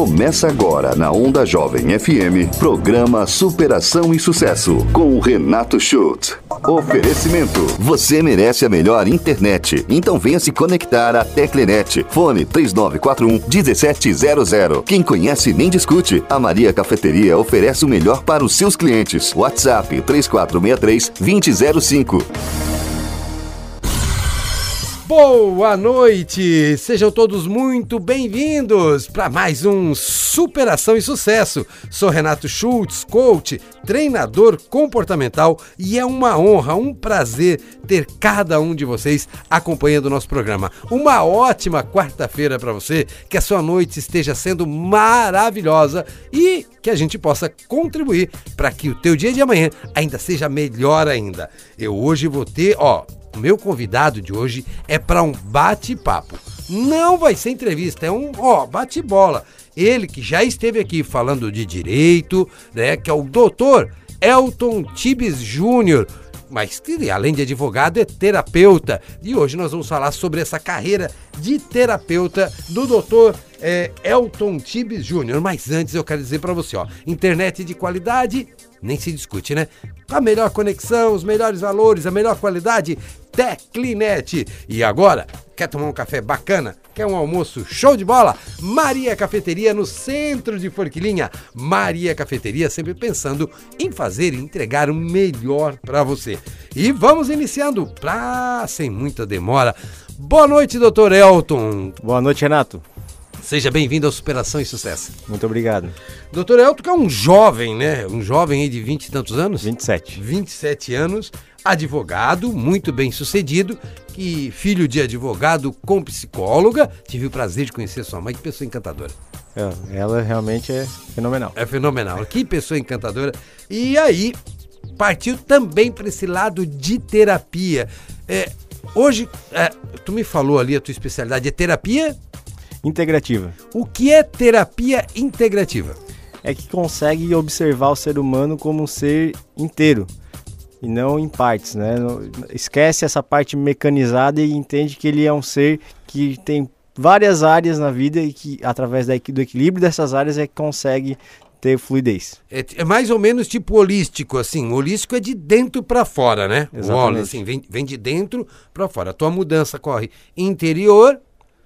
Começa agora na Onda Jovem FM, programa Superação e Sucesso, com o Renato Schultz. Oferecimento: Você merece a melhor internet. Então venha se conectar à Teclenet. Fone 3941 1700. Quem conhece nem discute. A Maria Cafeteria oferece o melhor para os seus clientes. WhatsApp 3463 2005. Boa noite! Sejam todos muito bem-vindos para mais um Superação e Sucesso. Sou Renato Schultz, coach, treinador comportamental e é uma honra, um prazer ter cada um de vocês acompanhando o nosso programa. Uma ótima quarta-feira para você, que a sua noite esteja sendo maravilhosa e que a gente possa contribuir para que o teu dia de amanhã ainda seja melhor ainda. Eu hoje vou ter, ó, o meu convidado de hoje é para um bate-papo. Não vai ser entrevista, é um, ó, bate-bola. Ele que já esteve aqui falando de direito, né, que é o doutor Elton Tibes Júnior, mas que além de advogado é terapeuta. E hoje nós vamos falar sobre essa carreira de terapeuta do doutor é, Elton Tibes Júnior. Mas antes eu quero dizer para você, ó, internet de qualidade nem se discute, né? A melhor conexão, os melhores valores, a melhor qualidade, Teclinet. E agora, quer tomar um café bacana? Quer um almoço show de bola? Maria Cafeteria no centro de Forquilinha. Maria Cafeteria sempre pensando em fazer e entregar o melhor para você. E vamos iniciando, pra sem muita demora. Boa noite, doutor Elton. Boa noite, Renato. Seja bem-vindo ao Superação e Sucesso. Muito obrigado. Doutor Elton, que é um jovem, né? Um jovem aí de 20 e tantos anos? 27. 27 anos, advogado, muito bem sucedido, que filho de advogado com psicóloga. Tive o prazer de conhecer sua mãe, que pessoa encantadora. É, ela realmente é fenomenal. É fenomenal. Que pessoa encantadora. E aí, partiu também para esse lado de terapia. É, hoje, é, tu me falou ali a tua especialidade é terapia Integrativa. O que é terapia integrativa? É que consegue observar o ser humano como um ser inteiro e não em partes, né? Esquece essa parte mecanizada e entende que ele é um ser que tem várias áreas na vida e que através do equilíbrio dessas áreas é que consegue ter fluidez. É, é mais ou menos tipo holístico, assim. holístico é de dentro para fora, né? Exatamente. O assim, vem, vem de dentro para fora. A tua mudança corre interior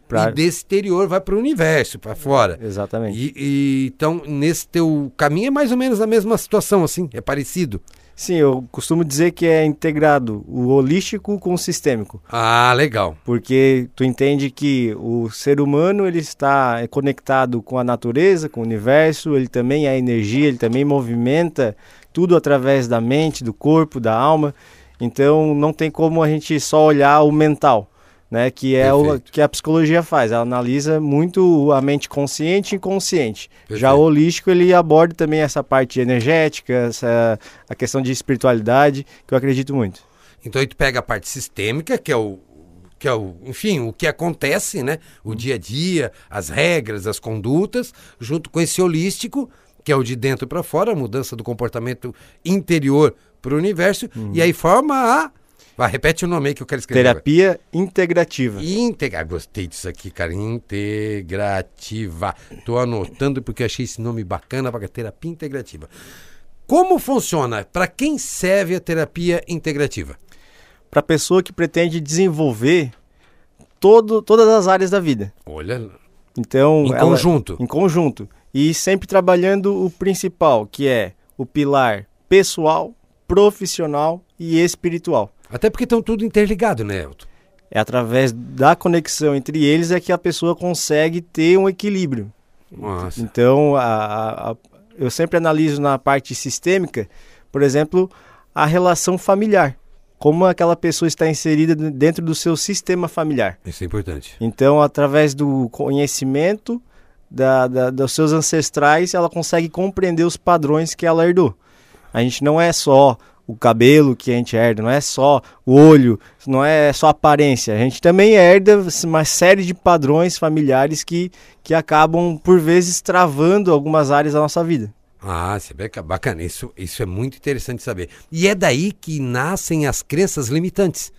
Pra... E desse exterior vai para o universo, para fora. Exatamente. E, e, então, nesse teu caminho é mais ou menos a mesma situação, assim, é parecido. Sim, eu costumo dizer que é integrado o holístico com o sistêmico. Ah, legal. Porque tu entende que o ser humano ele está conectado com a natureza, com o universo, ele também é energia, ele também movimenta tudo através da mente, do corpo, da alma. Então não tem como a gente só olhar o mental né? Que é o que a psicologia faz. Ela analisa muito a mente consciente e inconsciente. Perfeito. Já o holístico ele aborda também essa parte energética, essa, a questão de espiritualidade, que eu acredito muito. Então aí tu pega a parte sistêmica, que é o que é o, enfim, o que acontece, né? O dia a dia, as regras, as condutas, junto com esse holístico, que é o de dentro para fora, a mudança do comportamento interior para o universo, uhum. e aí forma a Vai, repete o nome aí que eu quero escrever. Terapia integrativa. Integra... Gostei disso aqui, cara. Integrativa. Tô anotando porque achei esse nome bacana para terapia integrativa. Como funciona? Para quem serve a terapia integrativa? Para pessoa que pretende desenvolver todo, todas as áreas da vida. Olha. Então, em ela, conjunto. Em conjunto. E sempre trabalhando o principal, que é o pilar pessoal, profissional e espiritual. Até porque estão tudo interligado, né, Elton? É através da conexão entre eles é que a pessoa consegue ter um equilíbrio. Nossa. Então, a, a, eu sempre analiso na parte sistêmica, por exemplo, a relação familiar. Como aquela pessoa está inserida dentro do seu sistema familiar. Isso é importante. Então, através do conhecimento da, da, dos seus ancestrais, ela consegue compreender os padrões que ela herdou. A gente não é só o cabelo que a gente herda, não é só o olho, não é só aparência. A gente também herda uma série de padrões familiares que, que acabam, por vezes, travando algumas áreas da nossa vida. Ah, é bacana. Isso, isso é muito interessante saber. E é daí que nascem as crenças limitantes.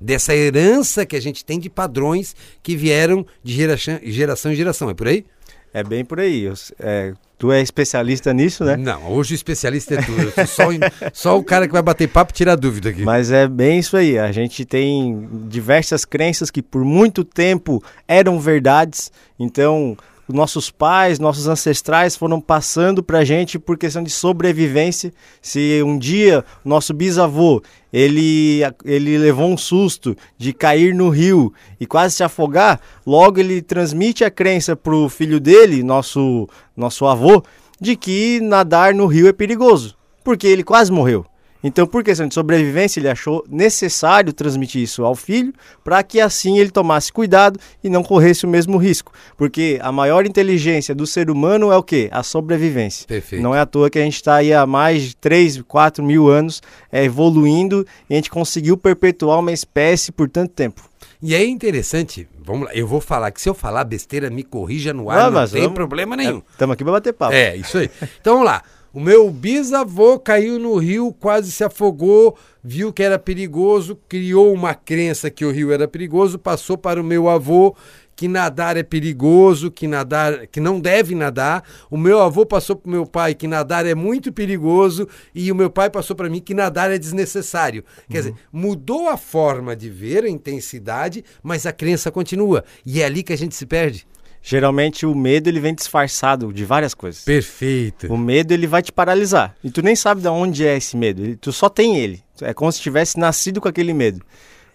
Dessa herança que a gente tem de padrões que vieram de geração, geração em geração. É por aí? É bem por aí. É, tu é especialista nisso, né? Não, hoje o especialista é tu. Eu sou só, só o cara que vai bater papo e tirar dúvida aqui. Mas é bem isso aí. A gente tem diversas crenças que por muito tempo eram verdades. Então, nossos pais, nossos ancestrais foram passando pra gente por questão de sobrevivência. Se um dia o nosso bisavô ele, ele levou um susto de cair no rio e quase se afogar, logo ele transmite a crença pro filho dele, nosso, nosso avô, de que nadar no rio é perigoso, porque ele quase morreu. Então, por questão de sobrevivência, ele achou necessário transmitir isso ao filho para que assim ele tomasse cuidado e não corresse o mesmo risco. Porque a maior inteligência do ser humano é o quê? A sobrevivência. Perfeito. Não é à toa que a gente está aí há mais de 3, 4 mil anos é, evoluindo e a gente conseguiu perpetuar uma espécie por tanto tempo. E é interessante, vamos lá, eu vou falar que se eu falar besteira, me corrija no ar, não mas tem vamos- problema nenhum. Estamos aqui para bater papo. É, isso aí. Então vamos lá. O meu bisavô caiu no rio, quase se afogou, viu que era perigoso, criou uma crença que o rio era perigoso, passou para o meu avô que nadar é perigoso, que nadar, que não deve nadar. O meu avô passou para o meu pai que nadar é muito perigoso e o meu pai passou para mim que nadar é desnecessário. Quer dizer, mudou a forma de ver, a intensidade, mas a crença continua. E é ali que a gente se perde. Geralmente o medo ele vem disfarçado de várias coisas. Perfeito. O medo ele vai te paralisar. E tu nem sabe de onde é esse medo. Ele- tu só tem ele. É como se tivesse nascido com aquele medo.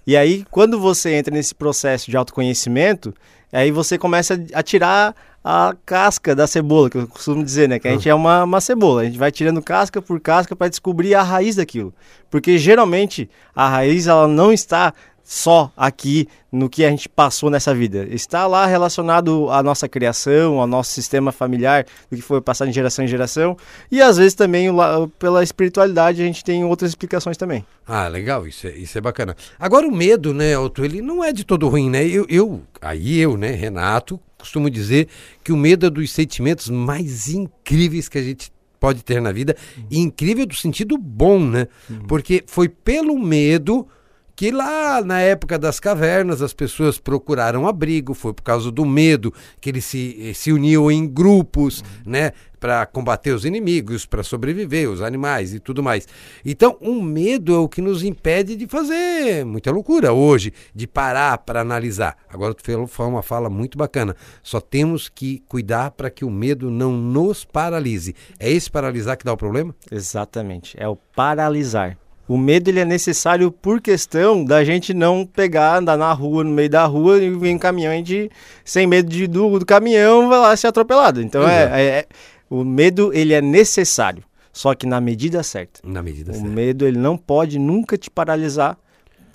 E aí, quando você entra nesse processo de autoconhecimento, aí você começa a tirar a casca da cebola, que eu costumo dizer, né? Que a gente é uma, uma cebola. A gente vai tirando casca por casca para descobrir a raiz daquilo. Porque geralmente a raiz ela não está só aqui no que a gente passou nessa vida. Está lá relacionado à nossa criação, ao nosso sistema familiar, do que foi passado de geração em geração. E às vezes também pela espiritualidade a gente tem outras explicações também. Ah, legal, isso é, isso é bacana. Agora o medo, né, Otto, ele não é de todo ruim, né? Eu, eu, aí eu, né, Renato, costumo dizer que o medo é dos sentimentos mais incríveis que a gente pode ter na vida, e incrível do sentido bom, né? Porque foi pelo medo que lá na época das cavernas as pessoas procuraram abrigo, foi por causa do medo que eles se, se uniam em grupos, né, para combater os inimigos, para sobreviver, os animais e tudo mais. Então, o medo é o que nos impede de fazer muita loucura hoje, de parar para analisar. Agora tu falou foi uma fala muito bacana. Só temos que cuidar para que o medo não nos paralise. É esse paralisar que dá o problema? Exatamente, é o paralisar. O medo ele é necessário por questão da gente não pegar, andar na rua, no meio da rua e vir um caminhão e gente, sem medo de, do, do caminhão, vai lá ser atropelado. Então é, Exato. é- é- o medo ele é necessário, só que na medida certa. Na medida O certa. medo ele não pode nunca te paralisar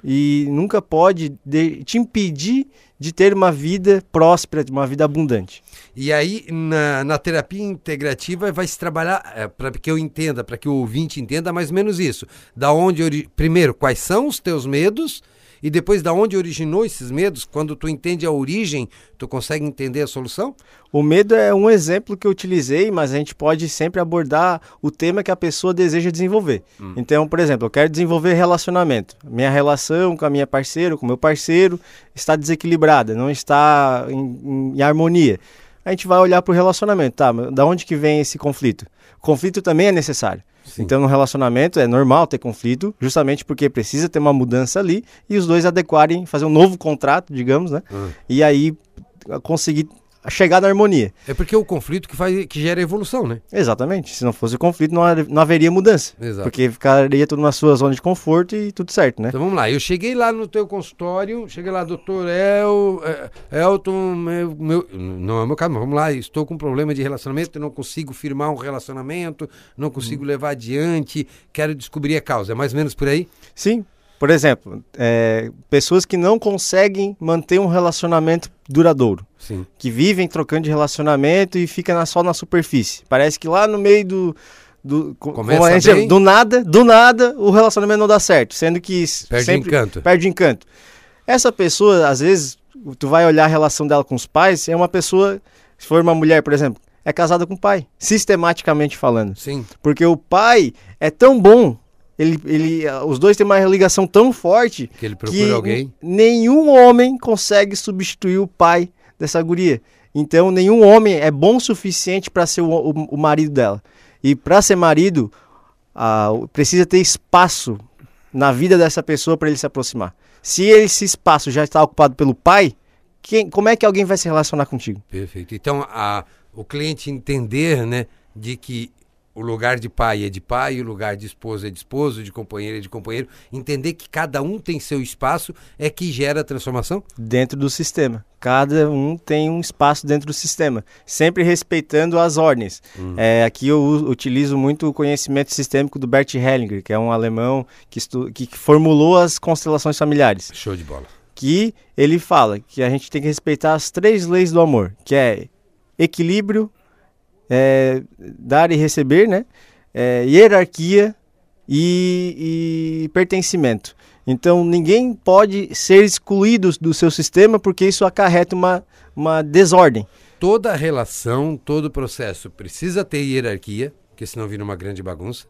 e nunca pode de- te impedir de ter uma vida próspera, uma vida abundante. E aí, na, na terapia integrativa, vai se trabalhar, para que eu entenda, para que o ouvinte entenda mais ou menos isso. Da onde, primeiro, quais são os teus medos e depois da onde originou esses medos. Quando tu entende a origem, tu consegue entender a solução? O medo é um exemplo que eu utilizei, mas a gente pode sempre abordar o tema que a pessoa deseja desenvolver. Então, por exemplo, eu quero desenvolver relacionamento. Minha relação com a minha parceira, com o meu parceiro, está desequilibrada, não está em- em harmonia. A gente vai olhar para o relacionamento, tá? Da onde que vem esse conflito? Conflito também é necessário. Sim. Então, no relacionamento é normal ter conflito, justamente porque precisa ter uma mudança ali e os dois adequarem, fazer um novo contrato, digamos, né? Hum. E aí conseguir chegar na harmonia. É porque é o conflito que, faz, que gera evolução, né? Exatamente. Se não fosse o conflito, não, não haveria mudança. Exato. Porque ficaria tudo na sua zona de conforto e tudo certo, né? Então vamos lá, eu cheguei lá no teu consultório, cheguei lá, doutor El, eh, Elton, meu, meu- não é o meu caso, mas vamos lá, estou com um problema de relacionamento, não consigo firmar um relacionamento, não consigo levar adiante, quero descobrir a causa. É mais ou menos por aí? Sim. Por exemplo, é, pessoas que não conseguem manter um relacionamento duradouro. Sim. Que vivem trocando de relacionamento e fica na- só na superfície. Parece que lá no meio do. do co- Começa gente bem. do nada, do nada, o relacionamento não dá certo. Sendo que Perde sempre encanto. perde encanto. Essa pessoa, às vezes, tu vai olhar a relação dela com os pais, é uma pessoa, se for uma mulher, por exemplo, é casada com o pai, sistematicamente falando. Sim. Porque o pai é tão bom, ele, ele, ah, os dois têm uma ligação tão forte Que ele procura que alguém. nenhum homem consegue substituir o pai dessa guria. Então, nenhum homem é bom o suficiente para ser o, o, o, marido dela. E para ser marido, precisa ter espaço na vida dessa pessoa para ele se aproximar. Se esse espaço já está ocupado pelo pai, quem, como é que alguém vai se relacionar contigo? Perfeito. Então, a, o cliente entender né, de que o lugar de pai é de pai, o lugar de esposa é de esposo, de companheiro é de companheiro. Entender que cada um tem seu espaço é que gera a transformação? Dentro do sistema. Cada um tem um espaço dentro do sistema, sempre respeitando as ordens. Hum. É, aqui eu utilizo muito o conhecimento sistêmico do Bert Hellinger, que é um alemão que, que formulou as constelações familiares. Show de bola. Que ele fala que a gente tem que respeitar as três leis do amor, que é equilíbrio, é, dar e receber, né? É, hierarquia e, e, pertencimento. Então ninguém pode ser excluído do seu sistema porque isso acarreta uma, uma desordem. Toda relação, todo processo precisa ter hierarquia, porque senão vira uma grande bagunça.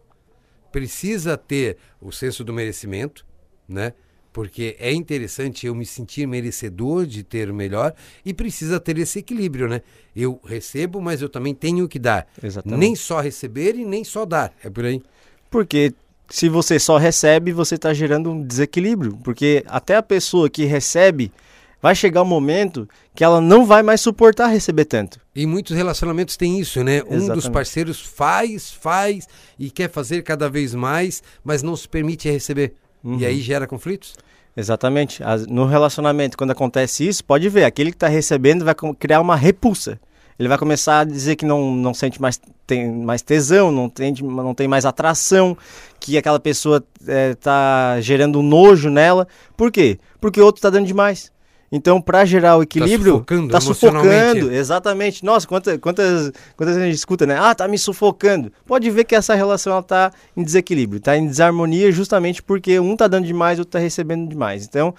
Precisa ter o senso do merecimento, né? Porque é interessante eu me sentir merecedor de ter o melhor e precisa ter esse equilíbrio, né? Eu recebo, mas eu também tenho que dar. Exatamente. Nem só receber e nem só dar. É por aí. Porque se você só recebe, você está gerando um desequilíbrio. Porque até a pessoa que recebe vai chegar um momento que ela não vai mais suportar receber tanto. E muitos relacionamentos têm isso, né? Exatamente. Um dos parceiros faz, faz e quer fazer cada vez mais, mas não se permite receber. Uhum. E aí gera conflitos? Exatamente. No relacionamento, quando acontece isso, pode ver, aquele que está recebendo vai criar uma repulsa. Ele vai começar a dizer que não, não sente mais, tem mais tesão, não tem, não tem mais atração, que aquela pessoa está eh, é, gerando nojo nela. Por quê? Porque o outro está dando demais. Então, para gerar o equilíbrio, tá sufocando, tá sufocando exatamente. Nossa, quantas, quantas, quantas a gente escuta, né? Ah, tá me sufocando. Pode ver que essa relação ela tá em desequilíbrio, tá em desarmonia justamente porque um tá dando demais, o outro tá recebendo demais. Então,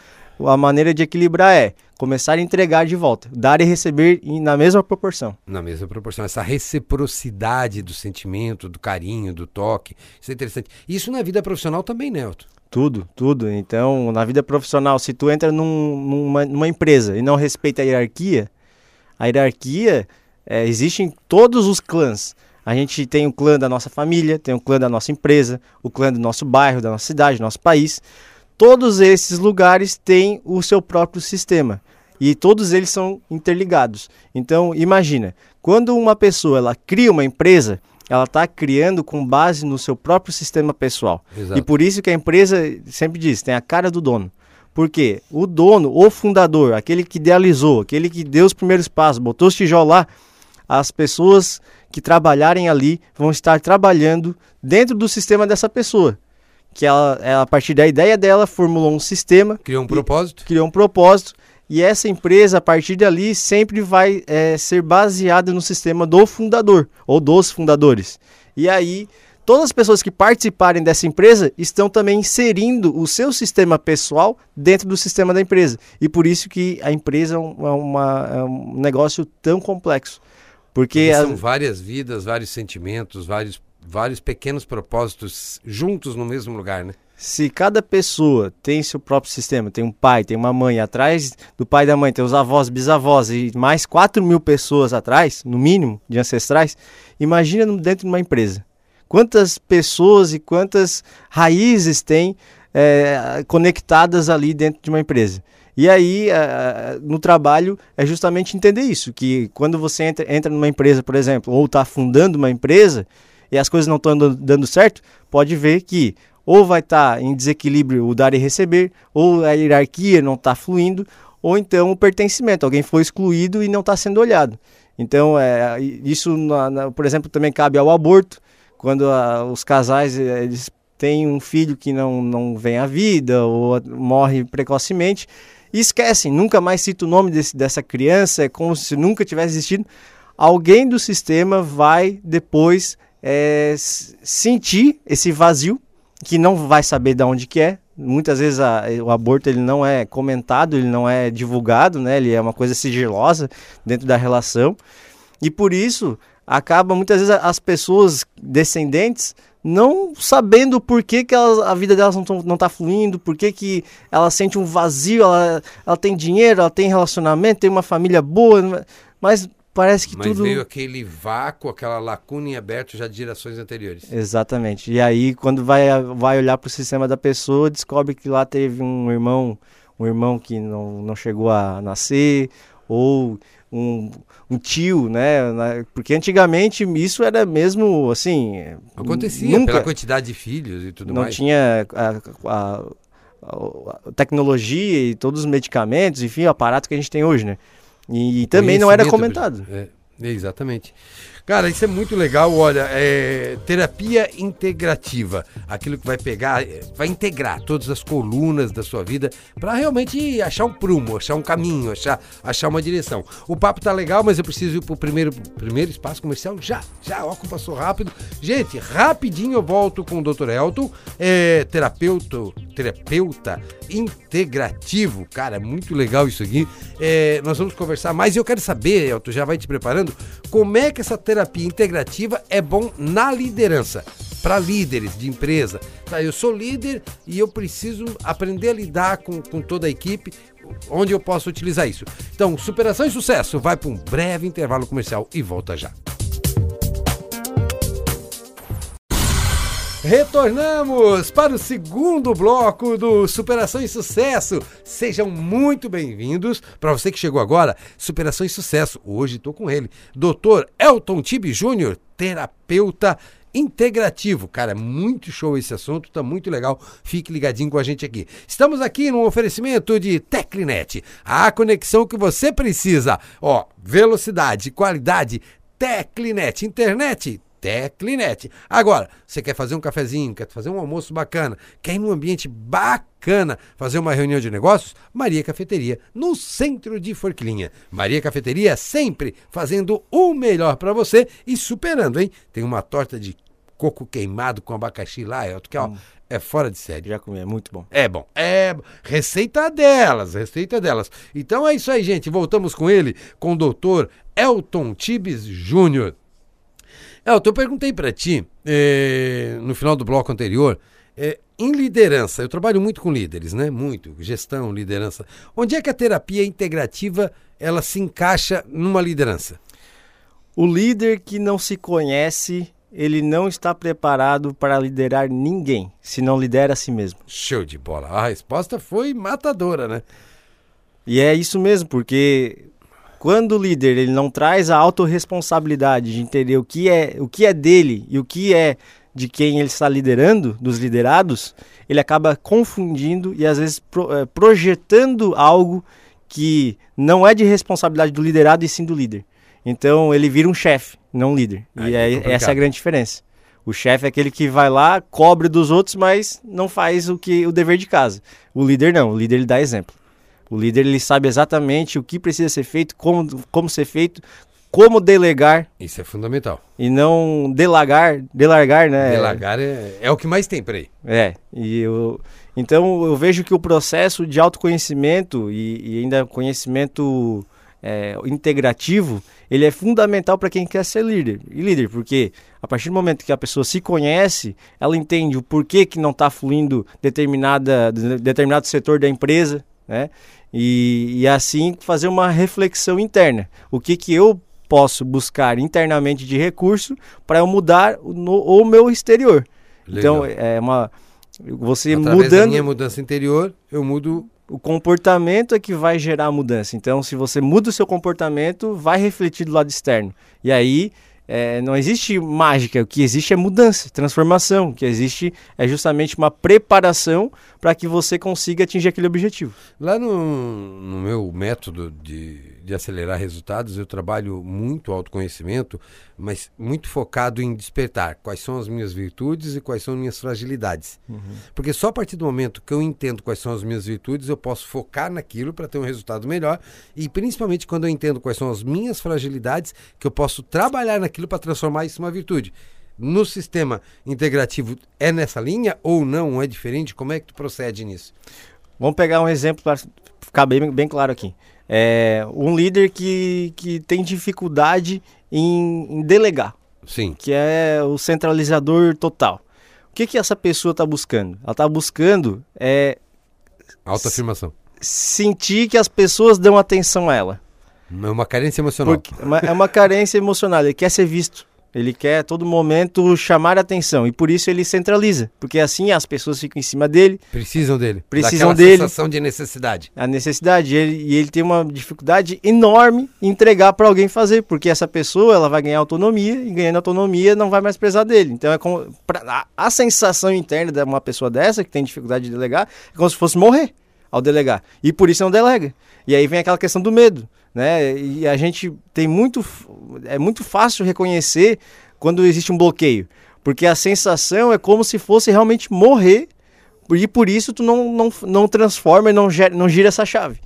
a maneira de equilibrar é começar a entregar de volta, dar e receber na mesma proporção. Na mesma proporção, essa reciprocidade do sentimento, do carinho, do toque, isso é interessante. Isso na vida profissional também, Nelton. Né, tudo, tudo. Então, na vida profissional, se tu entra num, numa, numa, empresa e não respeita a hierarquia, a hierarquia é, existe em todos os clãs. A gente tem o clã da nossa família, tem o clã da nossa empresa, o clã do nosso bairro, da nossa cidade, do nosso país. Todos esses lugares têm o seu próprio sistema e todos eles são interligados. Então, imagina, quando uma pessoa ela cria uma empresa, ela está criando com base no seu próprio sistema pessoal. Exato. E por isso que a empresa sempre diz, tem a cara do dono. Porque o dono, o fundador, aquele que idealizou, aquele que deu os primeiros passos, botou os tijolos lá, as pessoas que trabalharem ali vão estar trabalhando dentro do sistema dessa pessoa. Que ela, ela a partir da ideia dela, formulou um sistema. Criou um propósito. Criou um propósito e essa empresa, a partir dali, sempre vai é, ser baseada no sistema do fundador ou dos fundadores. E aí, todas as pessoas que participarem dessa empresa estão também inserindo o seu sistema pessoal dentro do sistema da empresa. E por isso que a empresa é, é uma, é um negócio tão complexo. Porque, são várias vidas, vários sentimentos, vários, vários pequenos propósitos juntos no mesmo lugar, né? Se cada pessoa tem seu próprio sistema, tem um pai, tem uma mãe, atrás do pai e da mãe tem os avós, bisavós e mais 4 mil pessoas atrás, no mínimo, de ancestrais, imagina dentro de uma empresa. Quantas pessoas e quantas raízes tem é, conectadas ali dentro de uma empresa. E aí, no trabalho, é justamente entender isso, que quando você entra, entra numa empresa, por exemplo, ou está fundando uma empresa, e as coisas não estão dando certo, pode ver que ou vai estar tá em desequilíbrio o dar e receber, ou a hierarquia não está fluindo, ou então o pertencimento, alguém foi excluído e não está sendo olhado. Então, é, isso, na, na, por exemplo, também cabe ao aborto, quando a, os casais eh, eles têm um filho que não, não vem à vida ou morre precocemente, e esquecem, nunca mais cita o nome desse, dessa criança, é como se nunca tivesse existido. Alguém do sistema vai depois é, sentir esse vazio que não vai saber de onde que é. Muitas vezes a, o aborto ele não é comentado, ele não é divulgado, né? Ele é uma coisa sigilosa dentro da relação. E por isso acaba muitas vezes as pessoas descendentes não sabendo por que, que elas, a vida delas não está fluindo, por que, que ela sente um vazio, ela, ela tem dinheiro, ela tem relacionamento, tem uma família boa, mas parece que Mas tudo. veio aquele vácuo, aquela lacuna em aberto já de gerações anteriores. Exatamente. E aí, quando vai, vai olhar para o sistema da pessoa, descobre que lá teve um irmão, um irmão que não, não chegou a nascer, ou um, um tio, né? Porque antigamente isso era mesmo assim. Acontecia nunca, pela quantidade de filhos e tudo não mais. tinha a, a- a- a tecnologia e todos os medicamentos, enfim, o aparato que a gente tem hoje, né? E, também não era comentado. É, exatamente. Cara, isso é muito legal. Olha, é, terapia integrativa, aquilo que vai pegar, é, vai integrar todas as colunas da sua vida para realmente achar um prumo, achar um caminho, achar, achar uma direção. O papo tá legal, mas eu preciso ir pro primeiro, primeiro espaço comercial já, já, ó, passou rápido. Gente, rapidinho eu volto com o Dr. Elton, é, terapeuta, terapeuta integrativo. Cara, é muito legal isso aqui. É, nós vamos conversar mais e eu quero saber, Elton, já vai te preparando, como é que essa terapia integrativa é bom na liderança. Para líderes de empresa. Tá, eu sou líder e eu preciso aprender a lidar com, com toda a equipe. Onde eu posso utilizar isso? Então, superação e sucesso. Vai para um breve intervalo comercial e volta já. Retornamos para o segundo bloco do Superação e Sucesso. Sejam muito bem-vindos. Para você que chegou agora, Superação e Sucesso. Hoje estou com ele, Dr. Elton Tibe Júnior, terapeuta integrativo. Cara, muito show esse assunto, tá muito legal. Fique ligadinho com a gente aqui. Estamos aqui no oferecimento de Teclinet, a conexão que você precisa. Ó, velocidade, qualidade, Teclinet, internet, Teclinet. Agora, você quer fazer um cafezinho, quer fazer um almoço bacana, quer ir num ambiente bacana, fazer uma reunião de negócios? Maria Cafeteria, no centro de Forquilinha. Maria Cafeteria sempre fazendo o melhor para você e superando, hein? Tem uma torta de coco queimado com abacaxi lá, Elton, que ó, é fora de série. Já comi, é muito bom. É bom. É receita delas, receita delas. Então é isso aí, gente. Voltamos com ele, com o doutor Elton Tibes Júnior. Elton, eu perguntei para ti, eh, no final do bloco anterior, eh, em liderança, eu trabalho muito com líderes, né? Muito, gestão, liderança. Onde é que a terapia integrativa ela se encaixa numa liderança? O líder que não se conhece, ele não está preparado para liderar ninguém, se não lidera a si mesmo. Show de bola. A resposta foi matadora, né? E é isso mesmo, porque quando o líder ele não traz a autorresponsabilidade de entender o que é o que é dele e o que é de quem ele está liderando, dos liderados, ele acaba confundindo e às vezes pro- eh, projetando algo que não é de responsabilidade do liderado e sim do líder. Então ele vira um chefe, não um líder. Aí e é aí, complicado. essa é a grande diferença. O chefe é aquele que vai lá, cobre dos outros, mas não faz o que o dever de casa. O líder não, o líder ele dá exemplo. O líder ele sabe exatamente o que precisa ser feito, como, como ser feito, como delegar Isso é fundamental. e não delagar, delargar, né? Delagar é, é o que mais tem por aí. É, e eu, então eu vejo que o processo de autoconhecimento e, e ainda conhecimento é, integrativo, ele é fundamental para quem quer ser líder. E líder, porque a partir do momento que a pessoa se conhece, ela entende o porquê que não está fluindo determinada, de- determinado setor da empresa, né? E, e assim fazer uma reflexão interna. O que, que eu posso buscar internamente de recurso para eu mudar o, no- o meu exterior. Então, Legal. é uma. Você Através da mudando minha mudança interior, eu mudo o comportamento é que vai gerar a mudança. Então, se você muda o seu comportamento, vai refletir do lado externo. E aí, é, não existe mágica. O que existe é mudança, transformação. O que existe é justamente uma preparação para que você consiga atingir aquele objetivo. Lá no, no meu método de, de acelerar resultados, eu trabalho muito autoconhecimento, mas muito focado em despertar quais são as minhas virtudes e quais são as minhas fragilidades. Porque só a partir do momento que eu entendo quais são as minhas virtudes, eu posso focar naquilo para ter um resultado melhor. E principalmente quando eu entendo quais são as minhas fragilidades, que eu posso trabalhar naquilo para transformar isso em uma virtude. No sistema integrativo é nessa linha ou não? É diferente? Como é que tu procede nisso? Vamos pegar um exemplo para ficar bem, bem claro aqui. É, um líder que, que tem dificuldade em, em delegar. Sim. que é o centralizador total. O que, que essa pessoa está buscando? Ela está buscando é, Autoafirmação. sentir que as pessoas dão atenção a ela. É uma carência emocional. Porque, é uma carência emocional, ele quer ser visto. Ele quer a todo momento chamar a atenção e por isso ele centraliza, porque assim as pessoas ficam em cima dele. Precisam dele. Precisam dele. sensação de necessidade. A necessidade. E ele, e ele tem uma dificuldade enorme em entregar para alguém fazer, porque essa pessoa ela vai ganhar autonomia e ganhando autonomia não vai mais precisar dele. Então é como pra, a, a sensação interna de uma pessoa dessa que tem dificuldade de delegar é como se fosse morrer ao delegar. E por isso não delega. E aí vem aquela questão do medo né? E a gente tem muito é muito fácil reconhecer quando existe um bloqueio, porque a sensação é como se fosse realmente morrer e por isso tu não, não, não transforma e não, gira, não gira essa chave.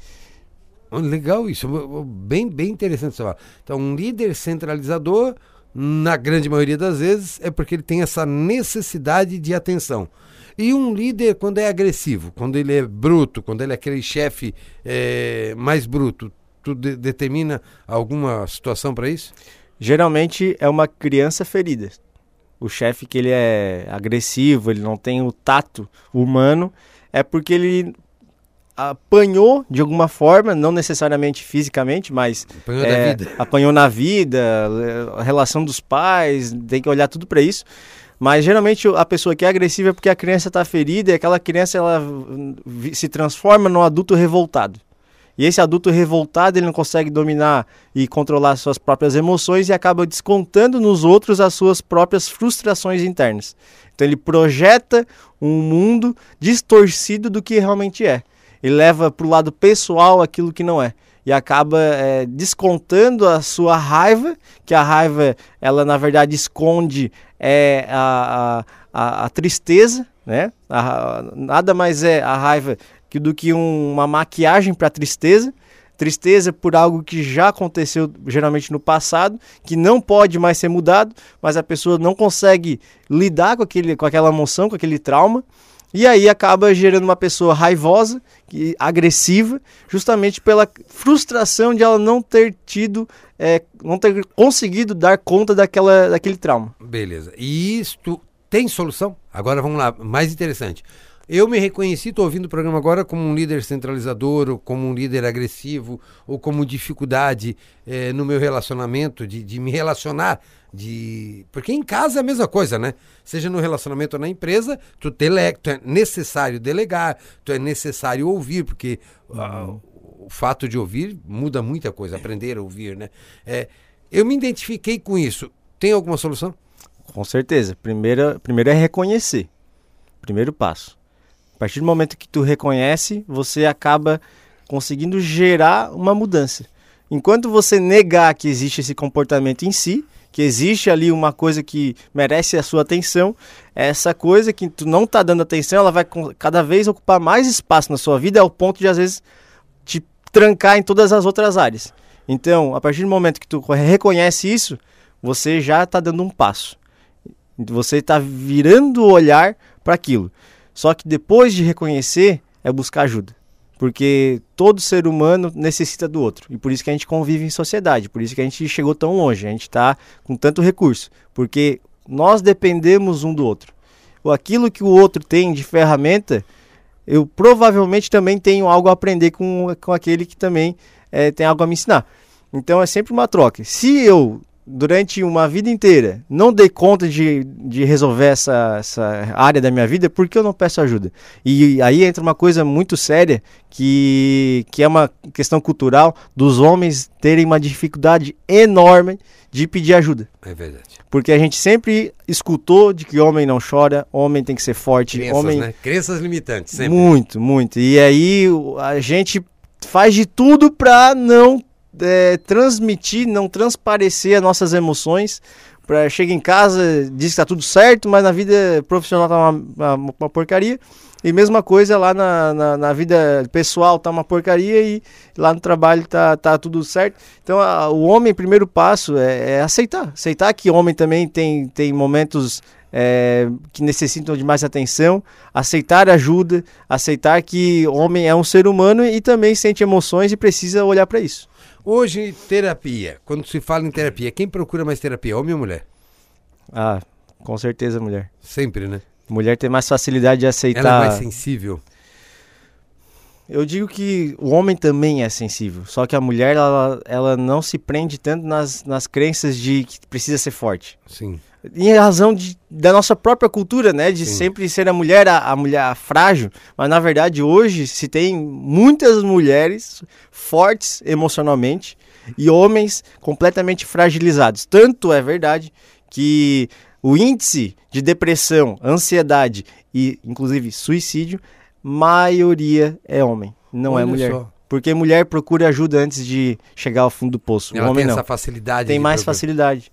Legal isso, bem, bem interessante falar. Então, um líder centralizador, na grande maioria das vezes, é porque ele tem essa necessidade de atenção. E um líder, quando é agressivo, quando ele é bruto, quando ele é aquele chefe é, mais bruto, tu de determina alguma situação para isso? Geralmente é uma criança ferida. O chefe que ele é agressivo, ele não tem o tato humano, é porque ele apanhou de alguma forma, não necessariamente fisicamente, mas apanhou, é, apanhou na vida, a relação dos pais, tem que olhar tudo para isso. Mas geralmente a pessoa que é agressiva é porque a criança está ferida e aquela criança ela se transforma num adulto revoltado. E esse adulto revoltado, ele não consegue dominar e controlar suas próprias emoções e acaba descontando nos outros as suas próprias frustrações internas. Então ele projeta um mundo distorcido do que realmente é. Ele leva para o lado pessoal aquilo que não é. E acaba é, descontando a sua raiva, que a raiva, ela na verdade esconde é, a, a, a, tristeza, né? A, nada mais é a raiva que do que um, uma maquiagem para tristeza. Tristeza por algo que já aconteceu geralmente no passado, que não pode mais ser mudado, mas a pessoa não consegue lidar com, aquele, com aquela emoção, com aquele trauma. E aí acaba gerando uma pessoa raivosa, agressiva, justamente pela frustração de ela não ter tido, é, não ter conseguido dar conta daquela, daquele trauma. Beleza. E isto tem solução? Agora vamos lá, mais interessante. Eu me reconheci, estou ouvindo o programa agora, como um líder centralizador, ou como um líder agressivo, ou como dificuldade é, no meu relacionamento, de, de me relacionar. de Porque em casa é a mesma coisa, né? Seja no relacionamento ou na empresa, tu, dele... tu é necessário delegar, tu é necessário ouvir, porque uh, o fato de ouvir muda muita coisa, aprender a ouvir, né? É, eu me identifiquei com isso. Tem alguma solução? Com certeza. Primeiro, primeiro é reconhecer. Primeiro passo partir do momento que tu reconhece, você acaba conseguindo gerar uma mudança. Enquanto você negar que existe esse comportamento em si, que existe ali uma coisa que merece a sua atenção, essa coisa que tu não está dando atenção, ela vai cada vez ocupar mais espaço na sua vida, ao ponto de às vezes te trancar em todas as outras áreas. Então, a partir do momento que tu reconhece isso, você já está dando um passo. Você está virando o olhar para aquilo. Só que depois de reconhecer, é buscar ajuda. Porque todo ser humano necessita do outro. E por isso que a gente convive em sociedade. Por isso que a gente chegou tão longe. A gente está com tanto recurso. Porque nós dependemos um do outro. Aquilo que o outro tem de ferramenta, eu provavelmente também tenho algo a aprender com, com aquele que também é, tem algo a me ensinar. Então é sempre uma troca. Se eu durante uma vida inteira não dei conta de, de resolver essa, essa área da minha vida, por que eu não peço ajuda? E aí entra uma coisa muito séria, que, que é uma questão cultural dos homens terem uma dificuldade enorme de pedir ajuda. É verdade. Porque a gente sempre escutou de que homem não chora, homem tem que ser forte. Crenças, homem... né? Crenças limitantes, sempre. Muito, muito. E aí a gente faz de tudo para não é, transmitir, não transparecer as nossas emoções. Pra, chega em casa, diz que tá tudo certo, mas na vida profissional tá uma, uma, uma porcaria. E mesma coisa lá na, na, na, vida pessoal tá uma porcaria e lá no trabalho tá, tá tudo certo. Então a, o homem, primeiro passo é, é, aceitar. Aceitar que homem também tem, tem momentos é, que necessitam de mais atenção, aceitar ajuda, aceitar que homem é um ser humano e também sente emoções e precisa olhar para isso. Hoje, terapia. Quando se fala em terapia, quem procura mais terapia, homem ou mulher? Ah, com certeza mulher. Sempre, né? Mulher tem mais facilidade de aceitar. Ela é mais sensível. Eu digo que o homem também é sensível, só que a mulher ela, ela não se prende tanto nas, nas crenças de que precisa ser forte. Sim. Em razão de, da nossa própria cultura, né? De Sim. sempre ser a mulher a, a mulher frágil. Mas na verdade hoje se tem muitas mulheres fortes emocionalmente e homens completamente fragilizados. Tanto é verdade que o índice de depressão, ansiedade e inclusive suicídio, maioria é homem, não é Olha mulher. só. Porque mulher procura ajuda antes de chegar ao fundo do poço. Ela o homem tem não. essa facilidade. Tem mais procurar. facilidade.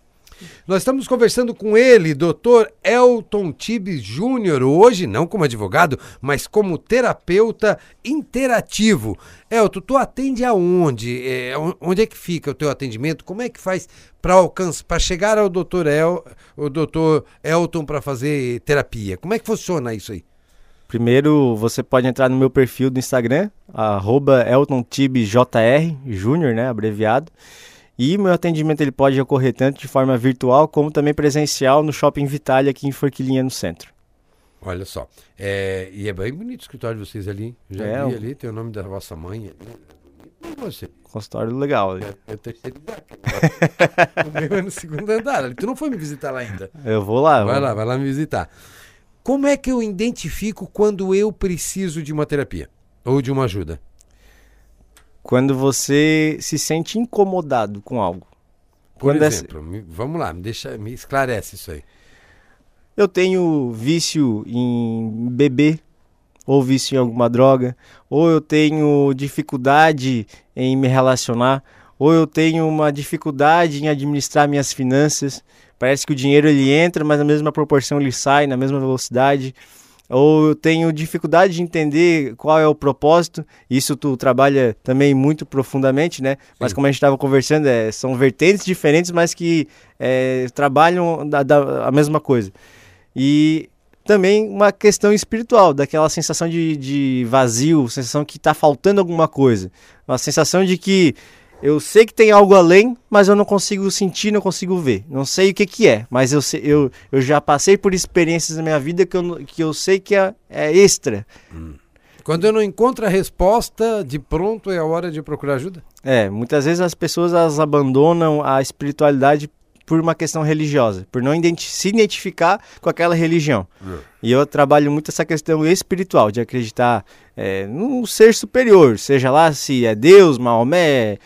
Nós estamos conversando com ele, doutor Elton Tibes Júnior, hoje não como advogado, mas como terapeuta interativo. Elton, tu atende aonde? É, on- onde é que fica o teu atendimento? Como é que faz para alcançar, para chegar ao doutor El, o doutor Elton para fazer terapia? Como é que funciona isso aí? Primeiro, você pode entrar no meu perfil do Instagram, arroba EltonTibesJR, Júnior, né, abreviado. E meu atendimento ele pode ocorrer tanto de forma virtual como também presencial no Shopping Vitalia aqui em Forquilinha, no centro. Olha só, é, e é bem bonito o escritório de vocês ali. Já É, vi ali, tem o nome da vossa mãe. E você? Consultório legal. É, é o terceiro andar. o meu é no segundo andar. Tu não foi me visitar lá ainda. Eu vou lá. Vai vou- lá, vai lá me visitar. Como é que eu identifico quando eu preciso de uma terapia? Ou de uma ajuda? Quando você se sente incomodado com algo. Por Quando essa- exemplo, me- vamos lá, me, deixa, me esclarece isso aí. Eu tenho vício em beber, ou vício em alguma droga, ou eu tenho dificuldade em me relacionar, ou eu tenho uma dificuldade em administrar minhas finanças. Parece que o dinheiro ele entra, mas na mesma proporção ele sai, na mesma velocidade. Ou eu tenho dificuldade de entender qual é o propósito. Isso tu trabalha também muito profundamente, né? Mas Sim. como a gente estava conversando, é, são vertentes diferentes, mas que é, trabalham da, da- a mesma coisa. E também uma questão espiritual, daquela sensação de, de vazio, sensação que está faltando alguma coisa. Uma sensação de que eu sei que tem algo além, mas eu não consigo sentir, não consigo ver. Não sei o que, que é, mas eu, sei- eu, eu já passei por experiências na minha vida que eu, que eu sei que é, é extra. Quando eu não encontro a resposta, de pronto é a hora de procurar ajuda? É, muitas vezes as pessoas elas abandonam a espiritualidade por uma questão religiosa, por não identi- se identificar com aquela religião. E eu trabalho muito essa questão espiritual, de acreditar é, num ser superior, seja lá se é Deus, Maomé,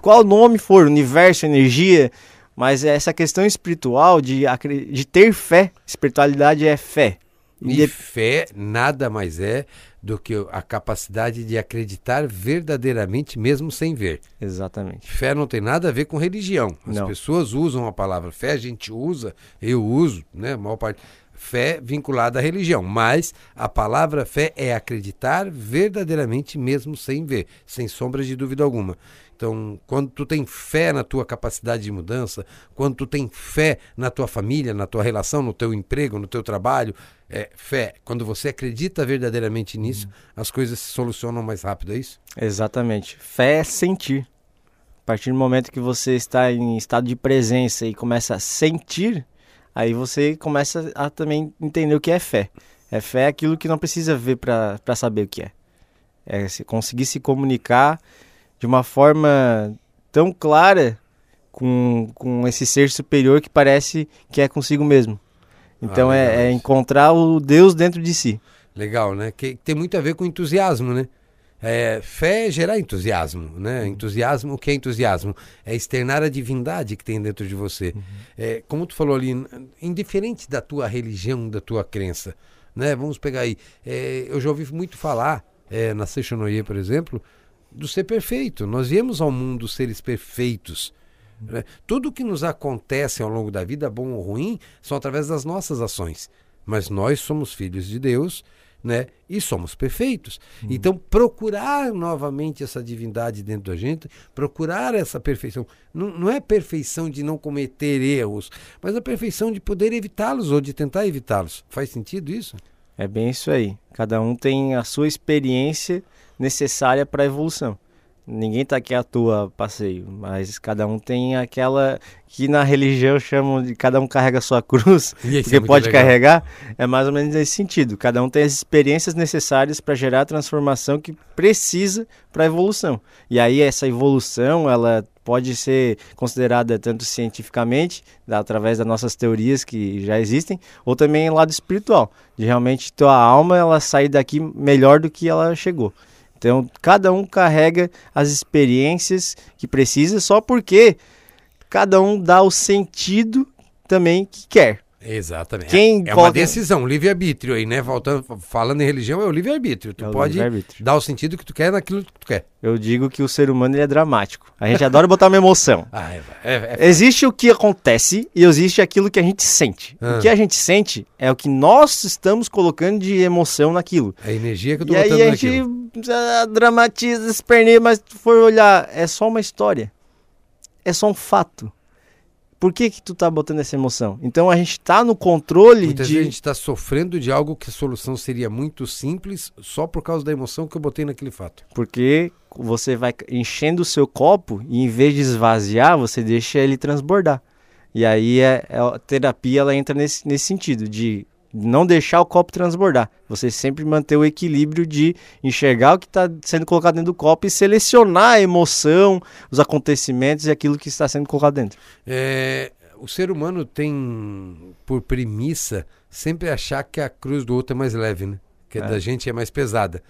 qual nome for, universo, energia, mas é essa questão espiritual de, de ter fé, espiritualidade é fé. E De- fé nada mais é do que a capacidade de acreditar verdadeiramente, mesmo sem ver. Exatamente. Fé não tem nada a ver com religião. As Não. pessoas usam a palavra fé, a gente usa, eu uso, né? A maior parte. Fé vinculada à religião. Mas a palavra fé é acreditar verdadeiramente, mesmo sem ver, sem sombra de dúvida alguma. Então, quando tu tem fé na tua capacidade de mudança, quando tu tem fé na tua família, na tua relação, no teu emprego, no teu trabalho, é fé. Quando você acredita verdadeiramente nisso, as coisas se solucionam mais rápido, é isso? Exatamente. Fé é sentir. A partir do momento que você está em estado de presença e começa a sentir, aí você começa a também entender o que é fé. É fé é aquilo que não precisa ver para saber o que é. É se conseguir se comunicar de uma forma tão clara com, com esse ser superior que parece que é consigo mesmo. Então Ah, é, é encontrar o Deus dentro de si. Legal, né? Que tem muito a ver com entusiasmo, né? É, fé é gerar entusiasmo, né? Entusiasmo, o que é entusiasmo? É externar a divindade que tem dentro de você. É, como tu falou ali, indiferente da tua religião, da tua crença, né? Vamos pegar aí. é, eu já ouvi muito falar, é, na Seixonoye, por exemplo, do ser perfeito. Nós viemos ao mundo seres perfeitos. né? Tudo que nos acontece ao longo da vida, bom ou ruim, são através das nossas ações. Mas nós somos filhos de Deus, né? E somos perfeitos. Então, procurar novamente essa divindade dentro da gente, procurar essa perfeição. Não, não é perfeição de não cometer erros, mas a perfeição de poder evitá-los ou de tentar evitá-los. Faz sentido isso? É bem isso aí. Cada um tem a sua experiência necessária para a evolução. ninguém tá aqui à toa passeio, mas cada um tem aquela que na religião chamam de cada um carrega sua cruz, porque é pode legal. carregar, é mais ou menos nesse sentido. Cada um tem as experiências necessárias para gerar a transformação que precisa para a evolução. E aí essa evolução, ela pode ser considerada tanto cientificamente, através das nossas teorias que já existem, ou também lado espiritual, de realmente tua alma ela sair daqui melhor do que ela chegou. Então, cada um carrega as experiências que precisa, só porque cada um dá o sentido também que quer. Exatamente. Quem é uma pode- decisão, livre-arbítrio aí, né? Voltando, falando em religião, é o livre-arbítrio. Tu É pode livre-arbítrio. dar o sentido que tu quer naquilo que tu quer. Eu digo que o ser humano ele é dramático. A gente adora botar uma emoção. Ah, é, é, é- Existe o que acontece e existe aquilo que a gente sente. Ah. O que a gente sente é o que nós estamos colocando de emoção naquilo. é a energia que eu tô E aí botando a naquilo. gente ah, dramatiza, esperneia, mas tu for olhar, é só uma história. É só um fato. Por que que tu tá botando essa emoção? Então a gente tá no controle Muitas de... vezes a gente está sofrendo de algo que a solução seria muito simples só por causa da emoção que eu botei naquele fato. Porque você vai enchendo o seu copo e em vez de esvaziar, você deixa ele transbordar. E aí é, é a terapia ela entra nesse, nesse sentido, de não deixar o copo transbordar. Você sempre manter o equilíbrio de enxergar o que está sendo colocado dentro do copo e selecionar a emoção, os acontecimentos e aquilo que está sendo colocado dentro. É, o ser humano tem por premissa sempre achar que a cruz do outro é mais leve, né? Que a É. da gente é mais pesada.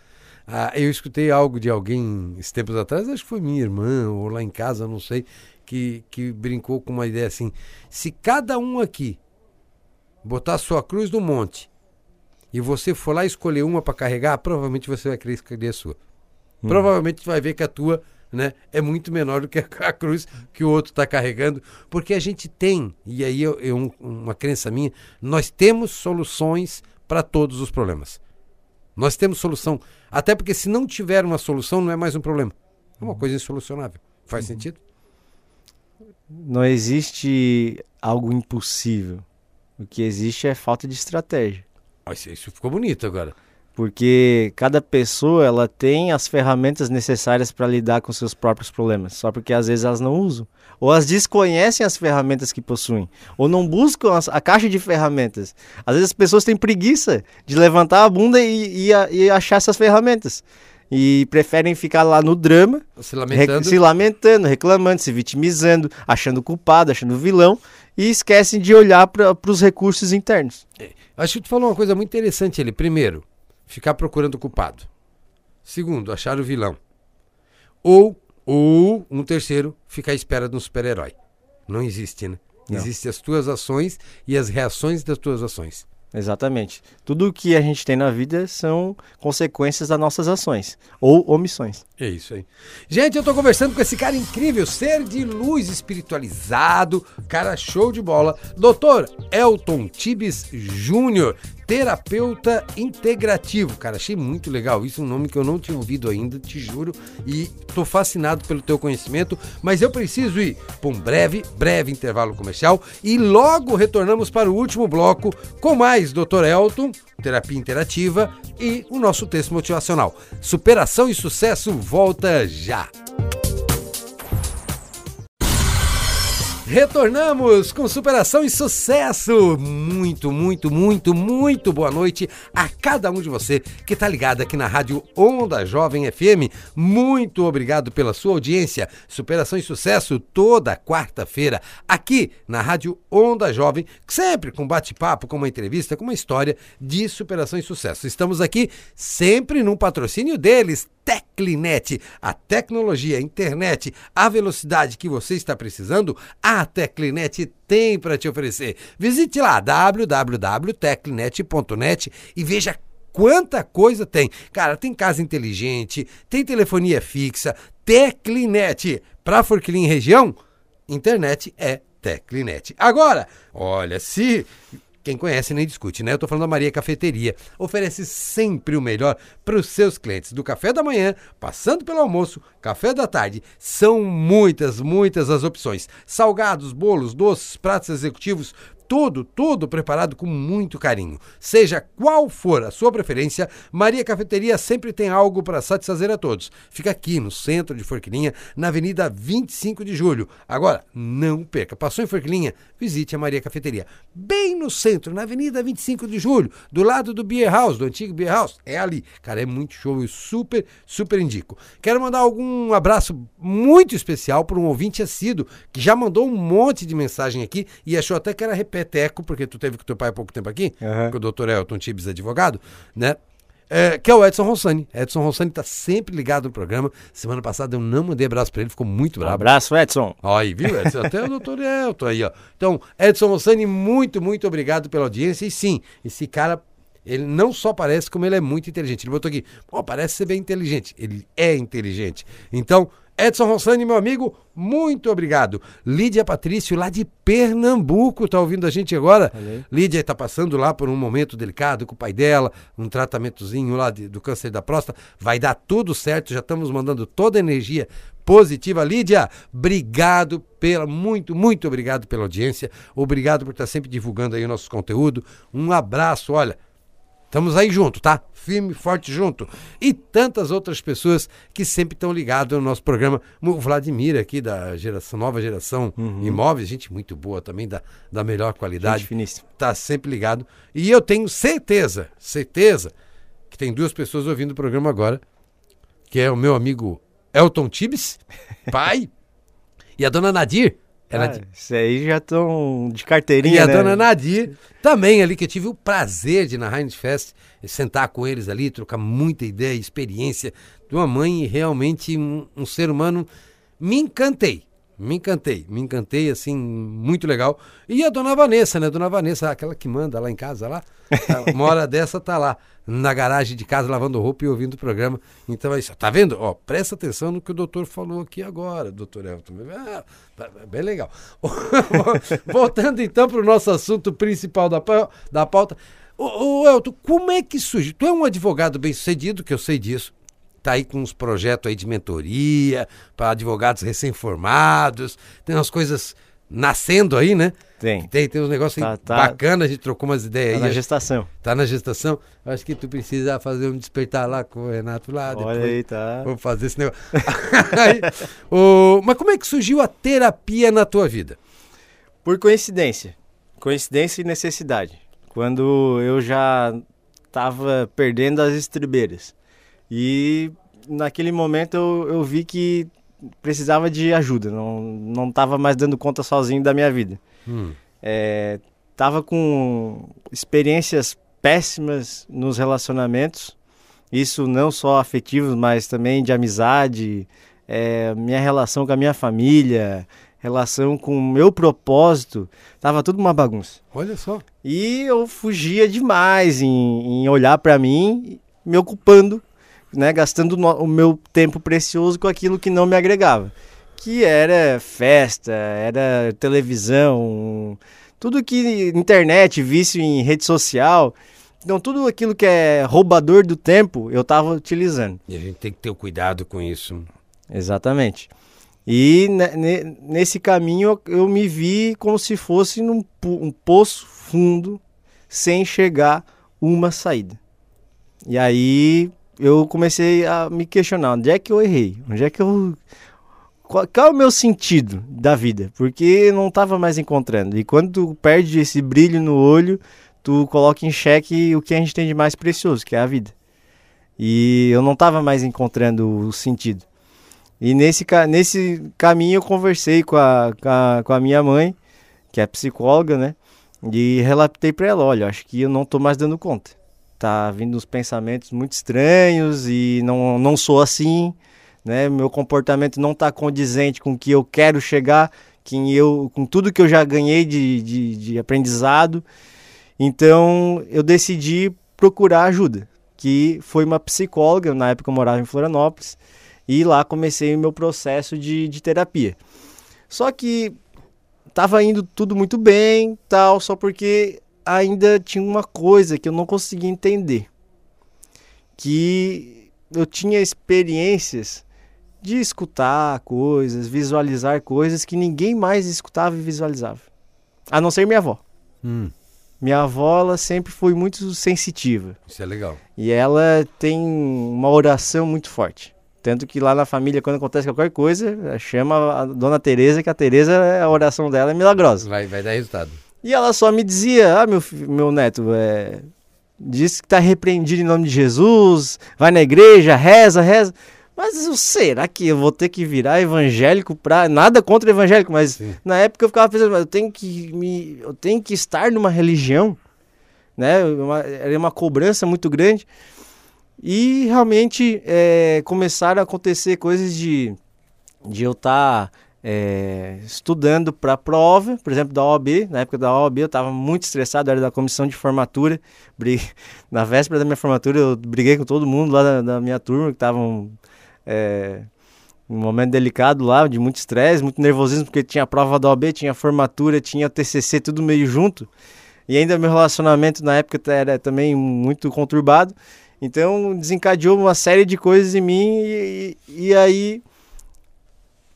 Ah, eu escutei algo de alguém esses tempos atrás, acho que foi minha irmã ou lá em casa, não sei, que, que brincou com uma ideia assim: se cada um aqui botar sua cruz no monte e você for lá escolher uma para carregar, provavelmente você vai querer escolher a sua. Provavelmente tu vai ver que a tua né, é muito menor do que a, cruz que o outro está carregando, porque a gente tem, e aí eu, eu- um- uma crença minha, nós temos soluções para todos os problemas. Nós temos solução. Até porque se não tiver uma solução, não é mais um problema. É uma coisa insolucionável. Faz sentido? Não existe algo impossível. O que existe é falta de estratégia. Ó, Isso, ficou bonito agora. porque cada pessoa ela tem as ferramentas necessárias para lidar com seus próprios problemas, só porque às vezes elas não usam, ou elas desconhecem as ferramentas que possuem, ou não buscam as- a caixa de ferramentas. Às vezes as pessoas têm preguiça de levantar a bunda e, e e achar essas ferramentas. E preferem ficar lá no drama, Se lamentando. se lamentando, reclamando, se vitimizando, achando culpado, achando vilão, e esquecem de olhar para os recursos internos. Acho que tu falou uma coisa muito interessante ali. Primeiro, ficar procurando o culpado. Segundo, achar o vilão. Ou, ou um terceiro, ficar à espera de um super-herói. Não existe, né? Não. Existem as tuas ações e as reações das tuas ações. Exatamente. Tudo que a gente tem na vida são consequências das nossas ações ou omissões. É isso aí. Gente, eu tô conversando com esse cara incrível, ser de luz espiritualizado, cara show de bola, Dr. Elton Tibes Júnior, terapeuta integrativo. Cara, achei muito legal isso, um nome que eu não tinha ouvido ainda, te juro, e tô fascinado pelo teu conhecimento, mas eu preciso ir para um breve, breve intervalo comercial e logo retornamos para o último bloco com mais Dr. Elton, terapia interativa e o nosso texto motivacional. Superação e sucesso volta já. Retornamos com superação e sucesso. Muito, muito, muito, muito boa noite a cada um de você que tá ligado aqui na Rádio Onda Jovem FM. Muito obrigado pela sua audiência. Superação e sucesso toda quarta-feira aqui na Rádio Onda Jovem, sempre com bate-papo, com uma entrevista, com uma história de superação e sucesso. Estamos aqui sempre num patrocínio deles, Teclinet, a tecnologia, a internet, a velocidade que você está precisando, a Teclinet tem para te oferecer. Visite lá www.teclinet.net e veja quanta coisa tem. Cara, tem casa inteligente, tem telefonia fixa, Teclinet. Para Forquilim região, internet é Teclinet. Agora, olha, se quem conhece nem discute, né? Eu tô falando da Maria Cafeteria. Oferece sempre o melhor para os seus clientes. Do café da manhã, passando pelo almoço, café da tarde. São muitas, muitas as opções. Salgados, bolos, doces, pratos executivos. Todo, todo preparado com muito carinho. Seja qual for a sua preferência, Maria Cafeteria sempre tem algo para satisfazer a todos. Fica aqui no centro de Forquilinha, na Avenida 25 de Julho. Agora, não perca. Passou em Forquilinha? Visite a Maria Cafeteria. Bem no centro, na Avenida 25 de Julho, do lado do Beer House, do antigo Beer House. É ali. Cara, é muito show. Eu super, super indico. Quero mandar algum abraço muito especial para um ouvinte assíduo que já mandou um monte de mensagem aqui e achou até que era repeteco, porque tu teve com teu pai há pouco tempo aqui, Aham. com o doutor Elton Tibes, advogado, né? É, que é o Edson Rossani. Edson Rossani está sempre ligado no programa. Semana passada eu não mandei abraço para ele, ficou muito Um bravo. abraço, Edson. Aí, viu, Edson? Até o doutor Elton aí, ó. Então, Edson Rossani, muito, muito obrigado pela audiência. E sim, esse cara, ele não só parece, como ele é muito inteligente. Ele botou aqui, pô, parece ser bem inteligente. Ele é inteligente. Então, Edson Rossani, meu amigo, muito obrigado. Lídia Patrício, lá de Pernambuco, tá ouvindo a gente agora? Aí. Lídia está passando lá por um momento delicado com o pai dela, um tratamentozinho lá de- do câncer da próstata. Vai dar tudo certo, já estamos mandando toda a energia positiva. Lídia, obrigado pela, muito, muito obrigado pela audiência. Obrigado por estar sempre divulgando aí o nosso conteúdo. Um abraço, olha. Estamos aí junto, tá? Firme, forte junto. E tantas outras pessoas que sempre estão ligadas no nosso programa. O Vladimir aqui da geração, nova geração imóveis, gente muito boa também, da, da melhor qualidade Gente finíssima. tá sempre ligado. E eu tenho certeza, certeza, que tem duas pessoas ouvindo o programa agora, que é o meu amigo Elton Tibes, pai, e a dona Nadir. Ela Ah, Isso aí já estão de e carteirinha, a né? dona Nadir também ali, que eu tive o prazer de na Heinz Fest sentar com eles ali, trocar muita ideia, experiência de uma mãe e realmente um, um ser humano. Me encantei, me encantei, me encantei, assim, muito legal. E a dona Vanessa, né? Dona Vanessa, aquela que manda lá em casa lá, tá- uma hora dessa tá lá na garagem de casa lavando roupa e ouvindo o programa. Então é isso. Tá vendo? Ó, presta atenção no que o doutor falou aqui agora, doutor Elton. Ah, tá- bem legal. Voltando então para o nosso assunto principal da, da pauta. Ô, ô, Elton, como é que surge? Tu é um advogado bem sucedido, que eu sei disso. Tá aí com uns projetos aí de mentoria para advogados recém-formados. Tem umas coisas nascendo aí, né? Tem. Tem, tem uns negócios Tá, tá. bacanas, a gente trocou umas ideias Tá na aí. gestação. Tá na gestação. Acho que tu precisa fazer um despertar lá com o Renato lá. Olha depois. aí, tá. Vou fazer esse negócio. Aí, mas como é que surgiu a terapia na tua vida? Por coincidência. Coincidência e necessidade. Quando eu já estava perdendo as estribeiras. E naquele momento eu, eu vi que precisava de ajuda. Não, não estava mais dando conta sozinho da minha vida. Hum, É, tava com experiências péssimas nos relacionamentos. Isso não só afetivos, mas também de amizade, é, minha relação com a minha família, relação com o meu propósito. Tava tudo uma bagunça. olha só. E eu fugia demais em, em olhar para mim, me ocupando, né, gastando o meu tempo precioso com aquilo que não me agregava. Que era festa, era televisão, tudo que internet, vício em rede social. Então, tudo aquilo que é roubador do tempo, eu estava utilizando. E a gente tem que ter o cuidado com isso. Exatamente. E ne- ne- nesse caminho eu, eu me vi como se fosse num um poço fundo, sem enxergar uma saída. E aí eu comecei a me questionar, onde é que eu errei? Onde é que eu... Qual, qual é o meu sentido da vida? Porque não estava mais encontrando. E quando tu perde esse brilho no olho, tu coloca em xeque o que a gente tem de mais precioso, que é a vida. E eu não estava mais encontrando o sentido. E nesse, nesse caminho eu conversei com a, com a, com a minha mãe, que é psicóloga, né? E relatei para ela, olha, acho que eu não tô mais dando conta. Tá vindo uns pensamentos muito estranhos e não, não sou assim, né? Meu comportamento não tá condizente com o que eu quero chegar, quem eu, com tudo que eu já ganhei de, de, de aprendizado. Então eu decidi procurar ajuda, que foi uma psicóloga, na época eu morava em Florianópolis, e lá comecei o meu processo de, de terapia. Só que tava indo tudo muito bem, tal, só porque ainda tinha uma coisa que eu não conseguia entender. Que eu tinha experiências de escutar coisas, visualizar coisas que ninguém mais escutava e visualizava. A não ser minha avó. Hum, Minha avó ela sempre foi muito sensitiva. isso é legal. E ela tem uma oração muito forte. Tanto que lá na família, quando acontece qualquer coisa, chama a dona Teresa, que a Teresa, a oração dela é milagrosa. Vai, vai dar resultado. E ela só me dizia, ah, meu, meu neto, é, diz que tá repreendido em nome de Jesus, vai na igreja, reza, reza. Mas eu- será que eu vou ter que virar evangélico pra. Nada contra o evangélico, mas Sim. na época eu ficava pensando, mas eu tenho que me. Eu tenho que estar numa religião. Né? Uma- era uma cobrança muito grande. E realmente é, começaram a acontecer coisas de, de eu estar estudando para a prova, por exemplo, da OAB. Na época da OAB eu estava muito estressado, era da comissão de formatura. Na véspera da minha formatura eu briguei com todo mundo lá da, da minha turma, que estavam é, um momento delicado lá, de muito estresse, muito nervosismo, porque tinha a prova da OAB, tinha a formatura, tinha o TCC, tudo meio junto. E ainda meu relacionamento na época era também muito conturbado. Então desencadeou uma série de coisas em mim e- e aí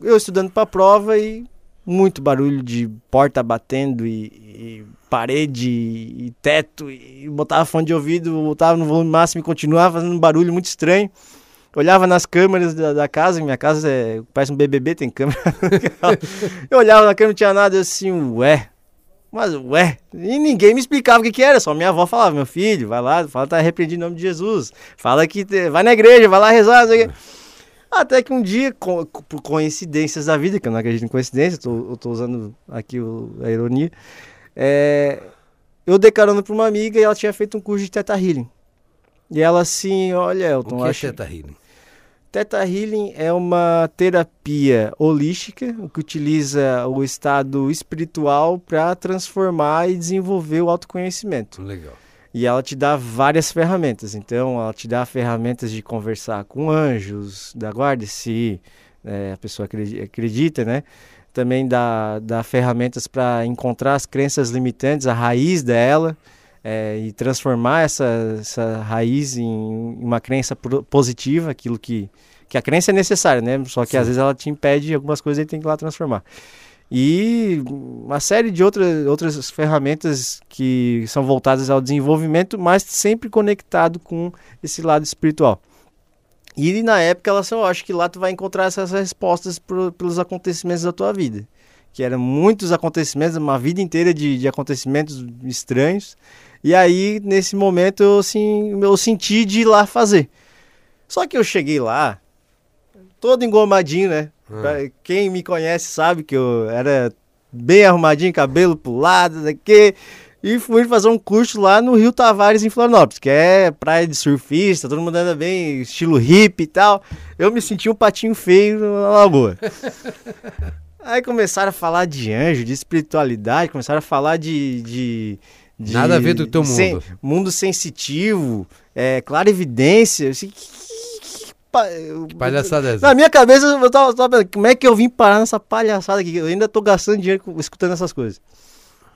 eu estudando para a prova e muito barulho de porta batendo e, e parede e teto e botava fone de ouvido, botava no volume máximo e continuava fazendo um barulho muito estranho. Olhava nas câmeras da, da casa, minha casa é, parece um BBB, tem câmera. eu olhava na câmera, não tinha nada eu assim, ué, mas ué, e ninguém me explicava o que, que era, só minha avó falava, meu filho, vai lá, fala tá repreendido em nome de Jesus, fala que vai na igreja, vai lá rezar, não sei o quê. Até que um dia, co- por coincidências da vida, que eu não acredito em coincidência, tô, eu tô usando aqui o- a ironia, é, eu dei carona pra uma amiga e ela tinha feito um curso de Teta Healing. E ela assim, olha, O Elton, que é acho... Teta Healing? Teta Healing é uma terapia holística que utiliza o estado espiritual para transformar e desenvolver o autoconhecimento. Legal. E ela te dá várias ferramentas. Então, ela te dá ferramentas de conversar com anjos da guarda, se eh, a pessoa acredi- acredita, né? Também dá, dá ferramentas para encontrar as crenças limitantes, a raiz dela, eh, e transformar essa, essa raiz em uma crença positiva, aquilo que, que a crença é necessária, né? Só que Sim. às vezes ela te impede algumas coisas e tem que ir lá transformar. E uma série de outras, outras ferramentas que são voltadas ao desenvolvimento, mas sempre conectado com esse lado espiritual. E na época, ela eu acho que lá tu vai encontrar essas respostas pro- pelos acontecimentos da tua vida. Que eram muitos acontecimentos, uma vida inteira de, de acontecimentos estranhos. E aí, nesse momento, eu, assim, eu senti de ir lá fazer. Só que eu cheguei lá, todo engomadinho, né? Pra Quem me conhece sabe que eu era bem arrumadinho, cabelo pro lado, daqui. E fui fazer um curso lá no Rio Tavares, em Florianópolis, que é praia de surfista, todo mundo anda bem, estilo hippie e tal. Eu me senti um patinho feio na lagoa. Aí começaram a falar de anjo, de espiritualidade, começaram a falar de. de, de- Nada a ver do teu sen- mundo. mundo sensitivo, é, clarividência. Assim, que, que- que Palhaçada é essa. na minha cabeça, eu tava, tava pensando, como é que eu vim parar nessa palhaçada aqui? Eu ainda tô gastando dinheiro escutando essas coisas.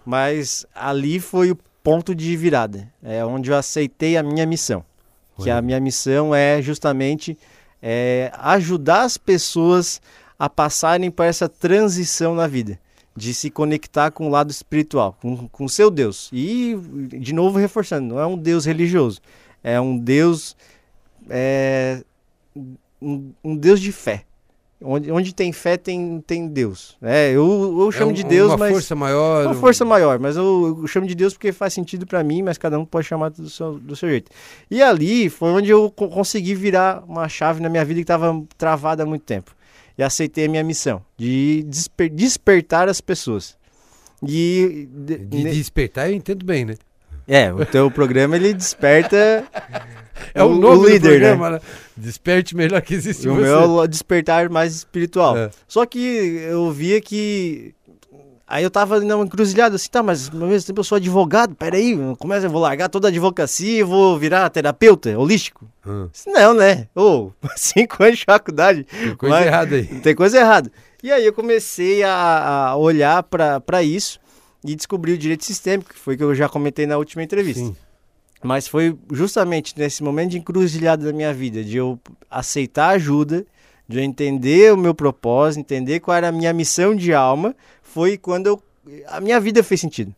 Mas ali foi o ponto de virada. É onde eu aceitei a minha missão. Que Olha. a minha missão é justamente é, ajudar as pessoas a passarem por essa transição na vida. De se conectar com o lado espiritual, com com o seu Deus. E, de novo, reforçando, não é um Deus religioso. É um Deus é, um, um Deus de fé. Onde, onde tem fé, tem, tem Deus. É, eu, eu chamo É de um- Deus, uma mas. força maior. Uma um- força maior, mas eu, eu chamo de Deus porque faz sentido pra mim, mas cada um pode chamar do seu, do seu jeito. E ali foi onde eu co- consegui virar uma chave na minha vida que estava travada há muito tempo. E aceitei a minha missão de desper- despertar as pessoas. E de- De despertar, eu entendo bem, né? é, o teu programa ele desperta É o, nome o líder, do programa, né? Desperte melhor que existe o você. meu é o despertar mais espiritual. É. Só que eu via que. Aí eu tava numa encruzilhada assim, tá, mas ao mesmo tempo eu sou advogado, peraí, que eu vou largar toda a advocacia e vou virar terapeuta holístico? Hum, Não, né? Ô, cinco anos de faculdade, tem coisa Mas- errada aí. tem coisa errada. E aí eu comecei a, a olhar para isso e descobri o direito sistêmico, que foi o que eu já comentei na última entrevista. Sim. Mas foi justamente nesse momento de encruzilhada da minha vida, de eu aceitar ajuda, de eu entender o meu propósito, entender qual era a minha missão de alma, foi quando eu, a minha vida fez sentido.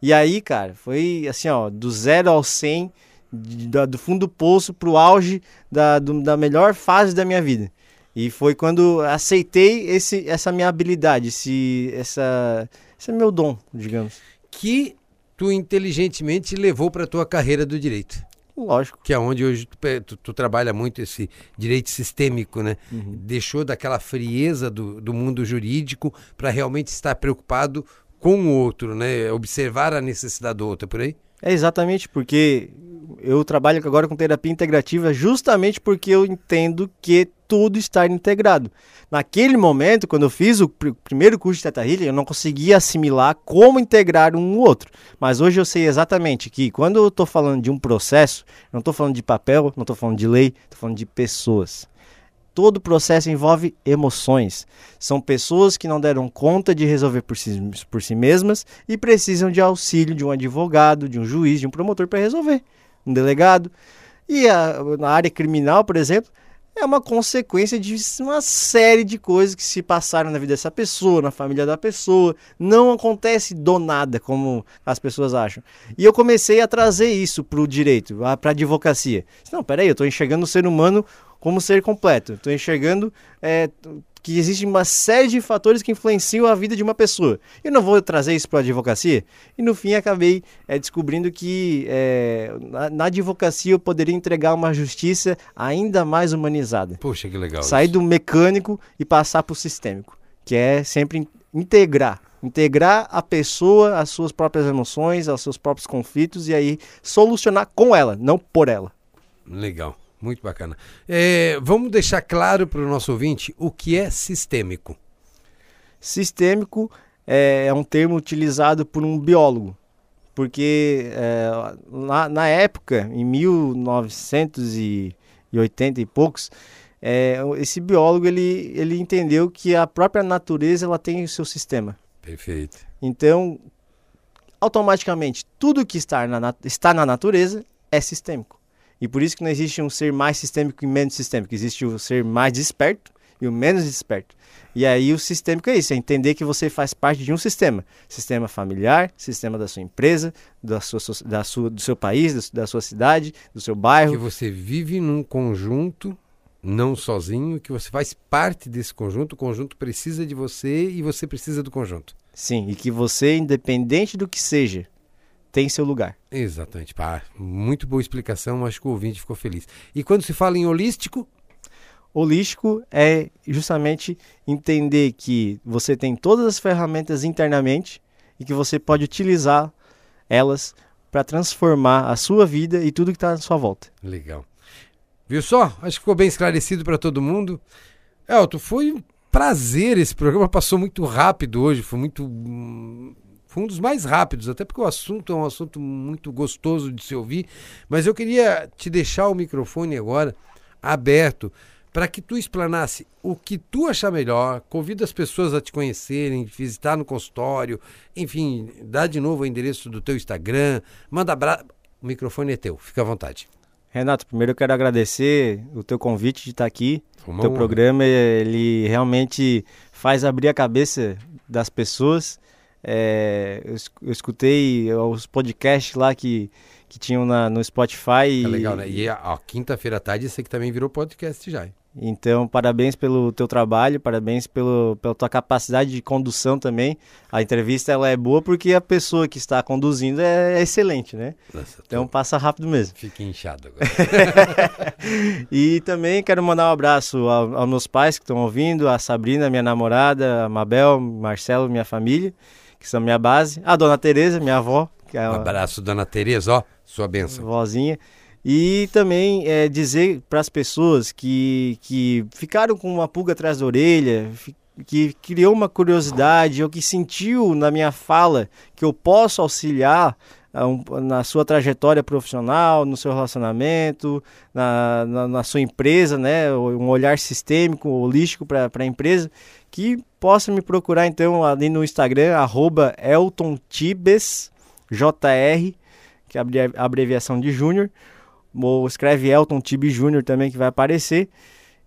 E aí, cara, foi assim, ó, do zero ao 100, de, da, do fundo do poço pro auge da, do, da melhor fase da minha vida. E foi quando aceitei esse, essa minha habilidade, esse, essa, esse meu dom, digamos. Que tu inteligentemente levou para tua carreira do direito. Lógico. Que é onde hoje tu, tu, tu trabalha muito esse direito sistêmico, né? Uhum. Deixou daquela frieza do, do mundo jurídico para realmente estar preocupado com o outro, né? Observar a necessidade do outro, é por aí? É exatamente porque eu trabalho agora com terapia integrativa justamente porque eu entendo que tudo está integrado. Naquele momento, quando eu fiz o pr primeiro curso de Teta Healing, eu não conseguia assimilar como integrar um no outro. Mas hoje eu sei exatamente que quando eu estou falando de um processo, não estou falando de papel, não estou falando de lei, estou falando de pessoas. Todo processo envolve emoções. São pessoas que não deram conta de resolver por si, por si mesmas e precisam de auxílio de um advogado, de um juiz, de um promotor para resolver. Um delegado. E a, na área criminal, por exemplo, é uma consequência de uma série de coisas que se passaram na vida dessa pessoa, na família da pessoa. Não acontece do nada, como as pessoas acham. E eu comecei a trazer isso para o direito, para a advocacia. Não, peraí, eu estou enxergando o ser humano como ser completo. Estou enxergando é, que existe uma série de fatores que influenciam a vida de uma pessoa. Eu não vou trazer isso para a advocacia. E no fim acabei é, descobrindo que é, na, na, advocacia eu poderia entregar uma justiça ainda mais humanizada. Poxa, que legal. Sair isso. do mecânico e passar para o sistêmico, que é sempre integrar. Integrar a pessoa às suas próprias emoções, aos seus próprios conflitos e aí solucionar com ela, não por ela. Legal. Muito bacana. É, vamos deixar claro para o nosso ouvinte o que é sistêmico. Sistêmico é, é um termo utilizado por um biólogo, porque é, na, na, época, em 1980 e poucos, é, esse biólogo ele, ele entendeu que a própria natureza ela tem o seu sistema. Perfeito. Então, automaticamente, tudo que está na, está na natureza é sistêmico. E por isso que não existe um ser mais sistêmico e menos sistêmico. Existe o ser mais desperto e o menos desperto. E aí o sistêmico é isso, é entender que você faz parte de um sistema. Sistema familiar, sistema da sua empresa, da sua, da sua, do seu país, da sua cidade, do seu bairro. Que você vive num conjunto, não sozinho, que você faz parte desse conjunto, o conjunto precisa de você e você precisa do conjunto. Sim, e que você, independente do que seja, tem seu lugar. Exatamente. Pá, muito boa explicação, acho que o ouvinte ficou feliz. E quando se fala em holístico? Holístico é justamente entender que você tem todas as ferramentas internamente e que você pode utilizar elas para transformar a sua vida e tudo que está à sua volta. Legal. Viu só? Acho que ficou bem esclarecido para todo mundo. Elton, foi um prazer esse programa, passou muito rápido hoje, foi muito foi um dos mais rápidos, até porque o assunto é um assunto muito gostoso de se ouvir. Mas eu queria te deixar o microfone agora aberto para que tu explanasse o que tu achar melhor, convida as pessoas a te conhecerem, visitar no consultório, enfim, dá de novo o endereço do teu Instagram, manda abraço. O microfone é teu, fica à vontade. Renato, primeiro eu quero agradecer o teu convite de estar aqui. O teu honra. programa, ele realmente faz abrir a cabeça das pessoas é, eu, escutei os podcasts lá que, que tinham na, no Spotify. É legal, né? E a, quinta-feira à tarde você que também virou podcast já. Então, parabéns pelo teu trabalho, parabéns pelo, pela tua capacidade de condução também. A entrevista ela é boa porque a pessoa que está conduzindo é, é excelente, né? Nossa, então passa rápido mesmo. Fique inchado agora. e também quero mandar um abraço aos, aos meus pais que estão ouvindo, a Sabrina, minha namorada, a Mabel, Marcelo, minha família que são minha base. A dona Tereza, minha avó. Que é um abraço, dona Tereza, ó, sua benção. Vozinha. E também é, dizer para as pessoas que, que ficaram com uma pulga atrás da orelha, que criou uma curiosidade ou que sentiu na minha fala que eu posso auxiliar na sua trajetória profissional, no seu relacionamento, na, na, na sua empresa, né? um olhar sistêmico, holístico para a empresa, que possa me procurar então ali no Instagram, arroba EltonTibes, JR, que é a abreviação de Júnior, ou escreve Elton Tibe Júnior também que vai aparecer,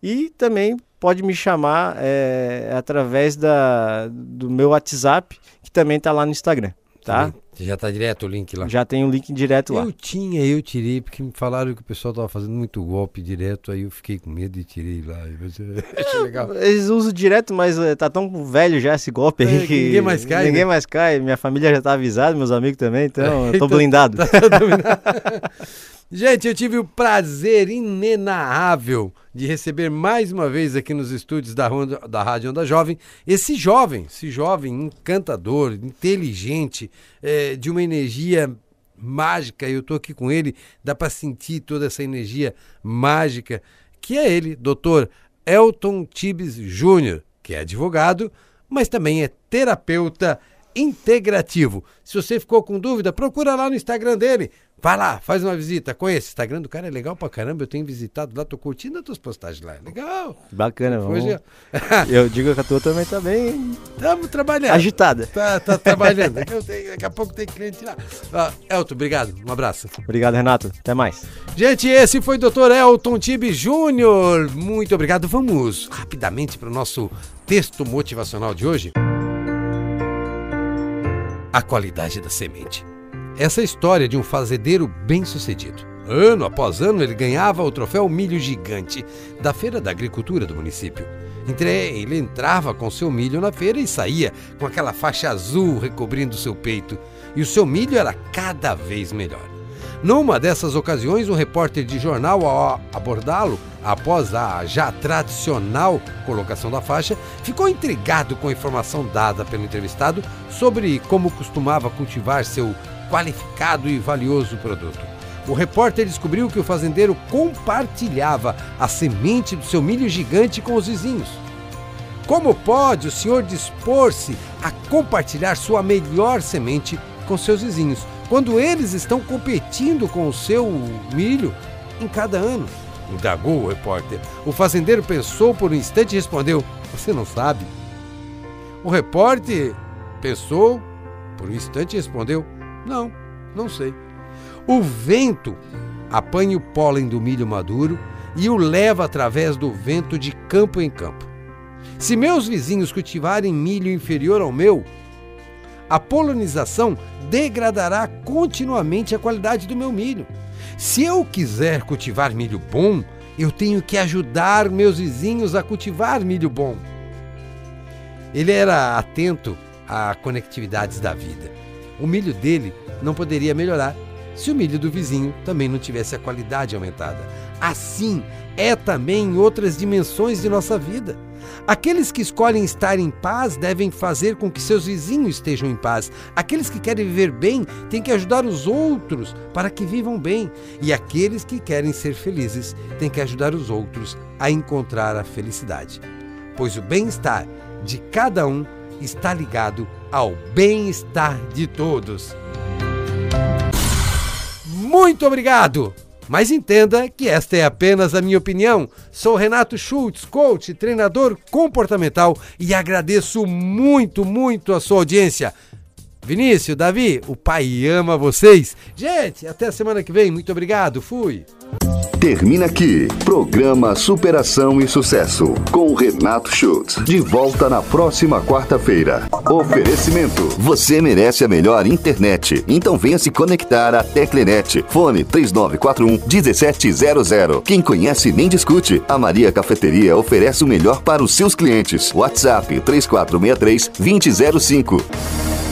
e também pode me chamar é, através da, do meu WhatsApp, que também está lá no Instagram, tá? Já tá direto o link lá. Já tem o um link direto lá. Eu tinha, eu tirei, porque me falaram que o pessoal tava fazendo muito golpe direto, aí eu fiquei com medo e tirei lá. Achei legal. Eles usam direto, mas eh, tá tão velho já esse golpe aí É, que ninguém mais cai, Ninguém né? mais cai. Minha família já tá avisada, meus amigos também, então eu tô Então, blindado. Gente, eu tive o prazer inenarrável de receber mais uma vez aqui nos estúdios da, Ronda- da Rádio Onda Jovem esse jovem, esse jovem encantador, inteligente, eh, de uma energia mágica. Eu estou aqui com ele, dá para sentir toda essa energia mágica, que é ele, doutor Elton Tibes Júnior, que é advogado, mas também é terapeuta integrativo. Se você ficou com dúvida, procura lá no Instagram dele. Vai lá, faz uma visita. Conhece. O Instagram do cara é legal pra caramba. Eu tenho visitado lá, tô curtindo as tuas postagens lá. É Legal. Bacana, vamos. Hoje Eu digo que a tua também tá bem estamos trabalhando. agitada. Tá, tá trabalhando. Tenho- daqui a pouco tem cliente lá. Ah, Elton, obrigado. Um abraço. Obrigado, Renato. Até mais. Gente, esse foi o Dr. Elton Tibe Júnior. Muito obrigado. Vamos rapidamente para o nosso texto motivacional de hoje. A qualidade da semente. Essa é a história de um fazendeiro bem-sucedido. Ano após ano, ele ganhava o troféu Milho Gigante da Feira da Agricultura do município. Entre ele entrava com seu milho na feira e saía com aquela faixa azul recobrindo seu peito. E o seu milho era cada vez melhor. Numa dessas ocasiões, um repórter de jornal, ao abordá-lo após a já tradicional colocação da faixa, ficou intrigado com a informação dada pelo entrevistado sobre como costumava cultivar seu qualificado e valioso produto. O repórter descobriu que o fazendeiro compartilhava a semente do seu milho gigante com os vizinhos. Como pode o senhor dispor-se a compartilhar sua melhor semente com seus vizinhos, quando eles estão competindo com o seu milho em cada ano? Indagou o repórter. O fazendeiro pensou por um instante e respondeu: Você não sabe? O repórter pensou por um instante e respondeu: Não, não sei. O vento apanha o pólen do milho maduro e o leva através do vento de campo em campo. Se meus vizinhos cultivarem milho inferior ao meu, a polinização degradará continuamente a qualidade do meu milho. Se eu quiser cultivar milho bom, eu tenho que ajudar meus vizinhos a cultivar milho bom. Ele era atento a conectividades da vida. O milho dele não poderia melhorar se o milho do vizinho também não tivesse a qualidade aumentada. Assim é também em outras dimensões de nossa vida. Aqueles que escolhem estar em paz devem fazer com que seus vizinhos estejam em paz. Aqueles que querem viver bem têm que ajudar os outros para que vivam bem. E aqueles que querem ser felizes têm que ajudar os outros a encontrar a felicidade. Pois o bem-estar de cada um está ligado ao bem-estar de todos. Muito obrigado! Mas entenda que esta é apenas a minha opinião. Sou Renato Schultz, coach, treinador comportamental e agradeço muito, muito a sua audiência. Vinícius, Davi, o pai ama vocês. Gente, até a semana que vem. Muito obrigado. Fui. Termina aqui. Programa Superação e Sucesso. Com Renato Schultz. De volta na próxima quarta-feira. Oferecimento. Você merece a melhor internet. Então venha se conectar à Teclenet. Fone 3941 1700. Quem conhece nem discute. A Maria Cafeteria oferece o melhor para os seus clientes. WhatsApp 3463 2005.